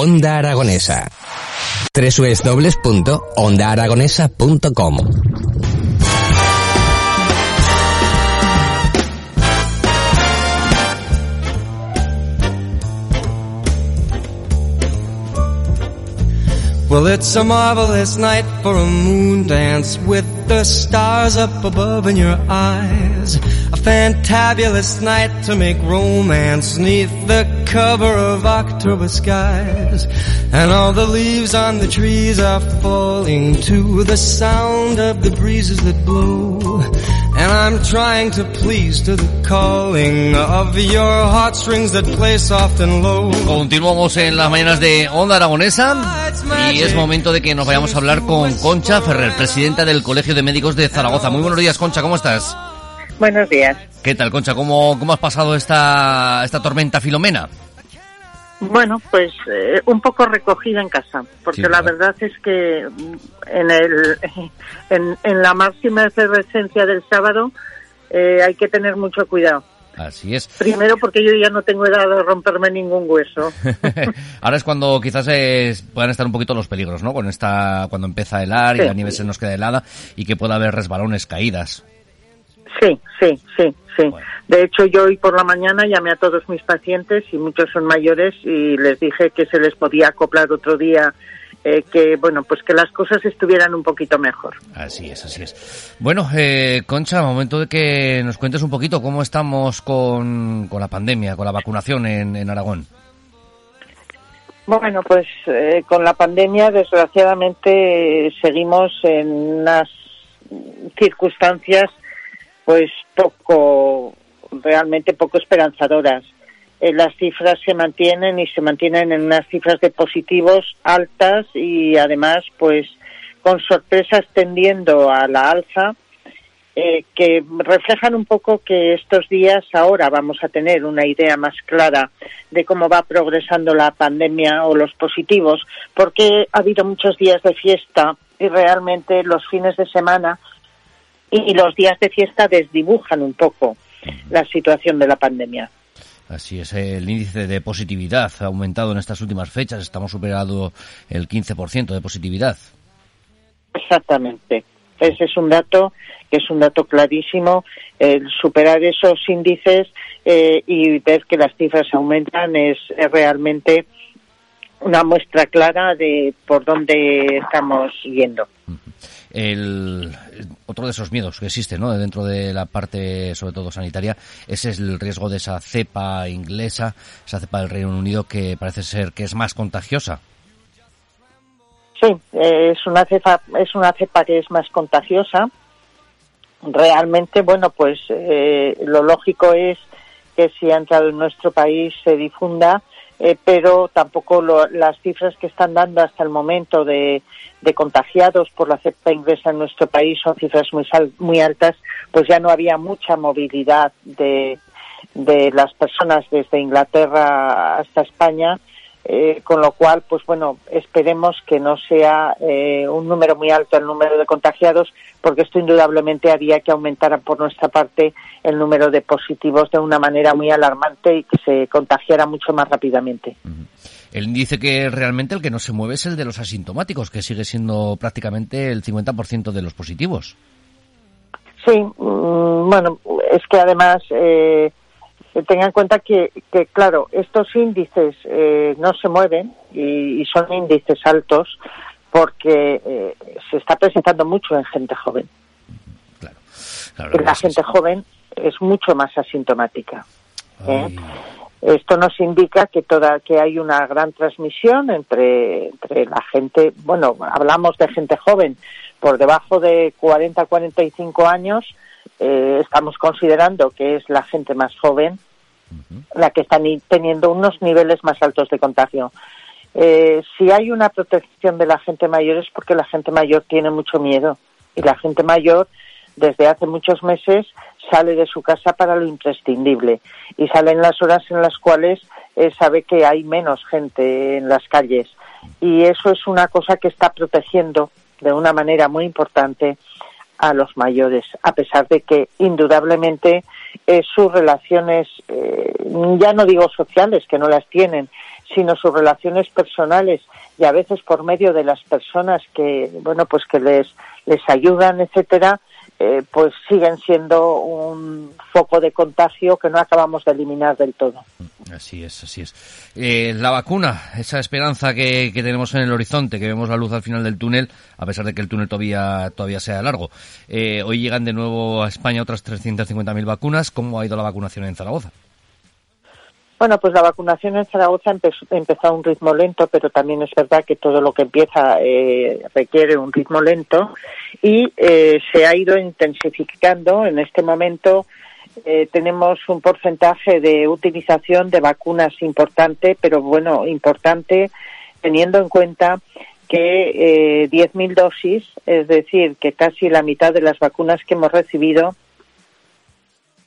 Onda Aragonesa. www.ondaaragonesa.com Well, it's a marvelous night for a moon dance with the stars up above in your eyes. A fantabulous night to make romance neath the cover of October skies. And all the leaves on the trees are falling to the sound of the breezes that blow. And I'm trying to please to the calling of your heartstrings that play soft and low. Continuamos en las mañanas de Onda Aragonesa y es momento de que nos vayamos a hablar con Concha Ferrer, presidenta del Colegio de Médicos de Zaragoza. Muy buenos días, Concha, ¿cómo estás? Buenos días. ¿Qué tal, Concha? ¿Cómo, cómo has pasado esta, esta tormenta filomena? Bueno, pues eh, un poco recogida en casa, porque Sí, la ¿verdad? verdad es que en, el, en, en la máxima efervescencia del sábado eh, hay que tener mucho cuidado. Así es. Primero porque yo ya no tengo edad de romperme ningún hueso. Ahora es cuando quizás eh, puedan estar un poquito los peligros, ¿no? Con esta, cuando empieza a helar y la nieve se nos queda helada y que pueda haber resbalones, caídas. Sí, sí, sí, sí. Bueno. De hecho, yo hoy por la mañana llamé a todos mis pacientes y muchos son mayores y les dije que se les podía acoplar otro día, eh, que bueno, pues que las cosas estuvieran un poquito mejor. Así es, así es. Bueno, eh, Concha, momento de que nos cuentes un poquito cómo estamos con, con la pandemia, con la vacunación en, en Aragón. Bueno, pues eh, con la pandemia, desgraciadamente, eh, seguimos en unas circunstancias, pues poco, realmente poco esperanzadoras. Eh, las cifras se mantienen y se mantienen en unas cifras de positivos altas y además, pues con sorpresas tendiendo a la alza eh, que reflejan un poco que estos días ahora vamos a tener una idea más clara de cómo va progresando la pandemia o los positivos, porque ha habido muchos días de fiesta y realmente los fines de semana y los días de fiesta desdibujan un poco la situación de la pandemia. Así es, el índice de positividad ha aumentado en estas últimas fechas, estamos superando el 15% de positividad. Exactamente. Ese es un dato que es un dato clarísimo. El superar esos índices eh, y ver que las cifras aumentan es, es realmente una muestra clara de por dónde estamos yendo. El, otro de esos miedos que existe ¿no? dentro de la parte, sobre todo sanitaria, ese es el riesgo de esa cepa inglesa, esa cepa del Reino Unido que parece ser que es más contagiosa. Sí, es una cepa es una cepa que es más contagiosa. Realmente, bueno, pues eh, lo lógico es que si ha entrado en nuestro país se difunda, eh, pero tampoco lo- las cifras que están dando hasta el momento de, contagiados por la cepa inglesa en nuestro país son cifras muy sal- muy altas, pues ya no había mucha movilidad de, de las personas desde Inglaterra hasta España eh, con lo cual, pues bueno, esperemos que no sea eh, un número muy alto el número de contagiados, porque esto indudablemente haría que aumentara por nuestra parte el número de positivos de una manera muy alarmante y que se contagiara mucho más rápidamente. El índice que realmente el que no se mueve es el de los asintomáticos, que sigue siendo prácticamente el 50% de los positivos. Sí, mm, bueno, es que además eh, tengan en cuenta que, que, claro, estos índices eh, no se mueven y, y son índices altos porque eh, se está presentando mucho en gente joven. Claro. la gente joven es mucho más asintomática. ¿eh? Esto nos indica que toda que hay una gran transmisión entre, entre la gente, bueno, hablamos de gente joven por debajo de 40 45 años, eh, estamos considerando que es la gente más joven la que está teniendo unos niveles más altos de contagio. Eh, si hay una protección de la gente mayor es porque la gente mayor tiene mucho miedo y la gente mayor desde hace muchos meses sale de su casa para lo imprescindible y sale en las horas en las cuales eh, sabe que hay menos gente en las calles y eso es una cosa que está protegiendo de una manera muy importante a los mayores, a pesar de que indudablemente eh, sus relaciones, eh, ya no digo sociales, que no las tienen, sino sus relaciones personales y a veces por medio de las personas que, bueno, pues que les, les ayudan, etcétera, eh, pues siguen siendo un foco de contagio que no acabamos de eliminar del todo. Así es, así es. Eh, la vacuna, esa esperanza que, tenemos en el horizonte, que vemos la luz al final del túnel, a pesar de que el túnel todavía, todavía sea largo. Eh, hoy llegan de nuevo a España otras 350.000 vacunas. ¿Cómo ha ido la vacunación en Zaragoza? Bueno, pues la vacunación en Zaragoza empezó, a un ritmo lento, pero también es verdad que todo lo que empieza eh, requiere un ritmo lento y eh, se ha ido intensificando. En este momento eh, tenemos un porcentaje de utilización de vacunas importante, pero bueno, importante teniendo en cuenta que 10.000 dosis, es decir, que casi la mitad de las vacunas que hemos recibido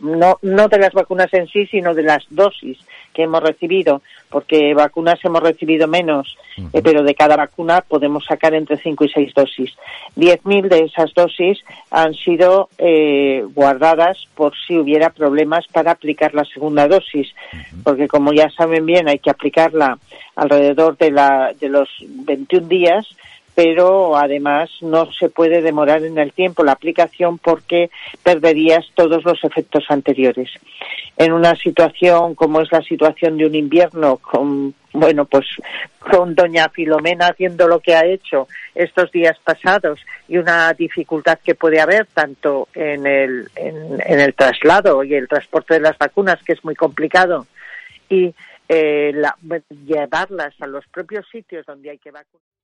no, no de las vacunas en sí, sino de las dosis que hemos recibido, porque vacunas hemos recibido menos, eh, pero de cada vacuna podemos sacar entre 5 y 6 dosis. 10.000 de esas dosis han sido eh, guardadas por si hubiera problemas para aplicar la segunda dosis, porque como ya saben bien, hay que aplicarla alrededor de, la, de los 21 días pero además no se puede demorar en el tiempo la aplicación porque perderías todos los efectos anteriores. En una situación como es la situación de un invierno con bueno, pues con doña Filomena haciendo lo que ha hecho estos días pasados y una dificultad que puede haber tanto en el, en, el traslado y el transporte de las vacunas, que es muy complicado, y eh, llevarlas a los propios sitios donde hay que vacunar.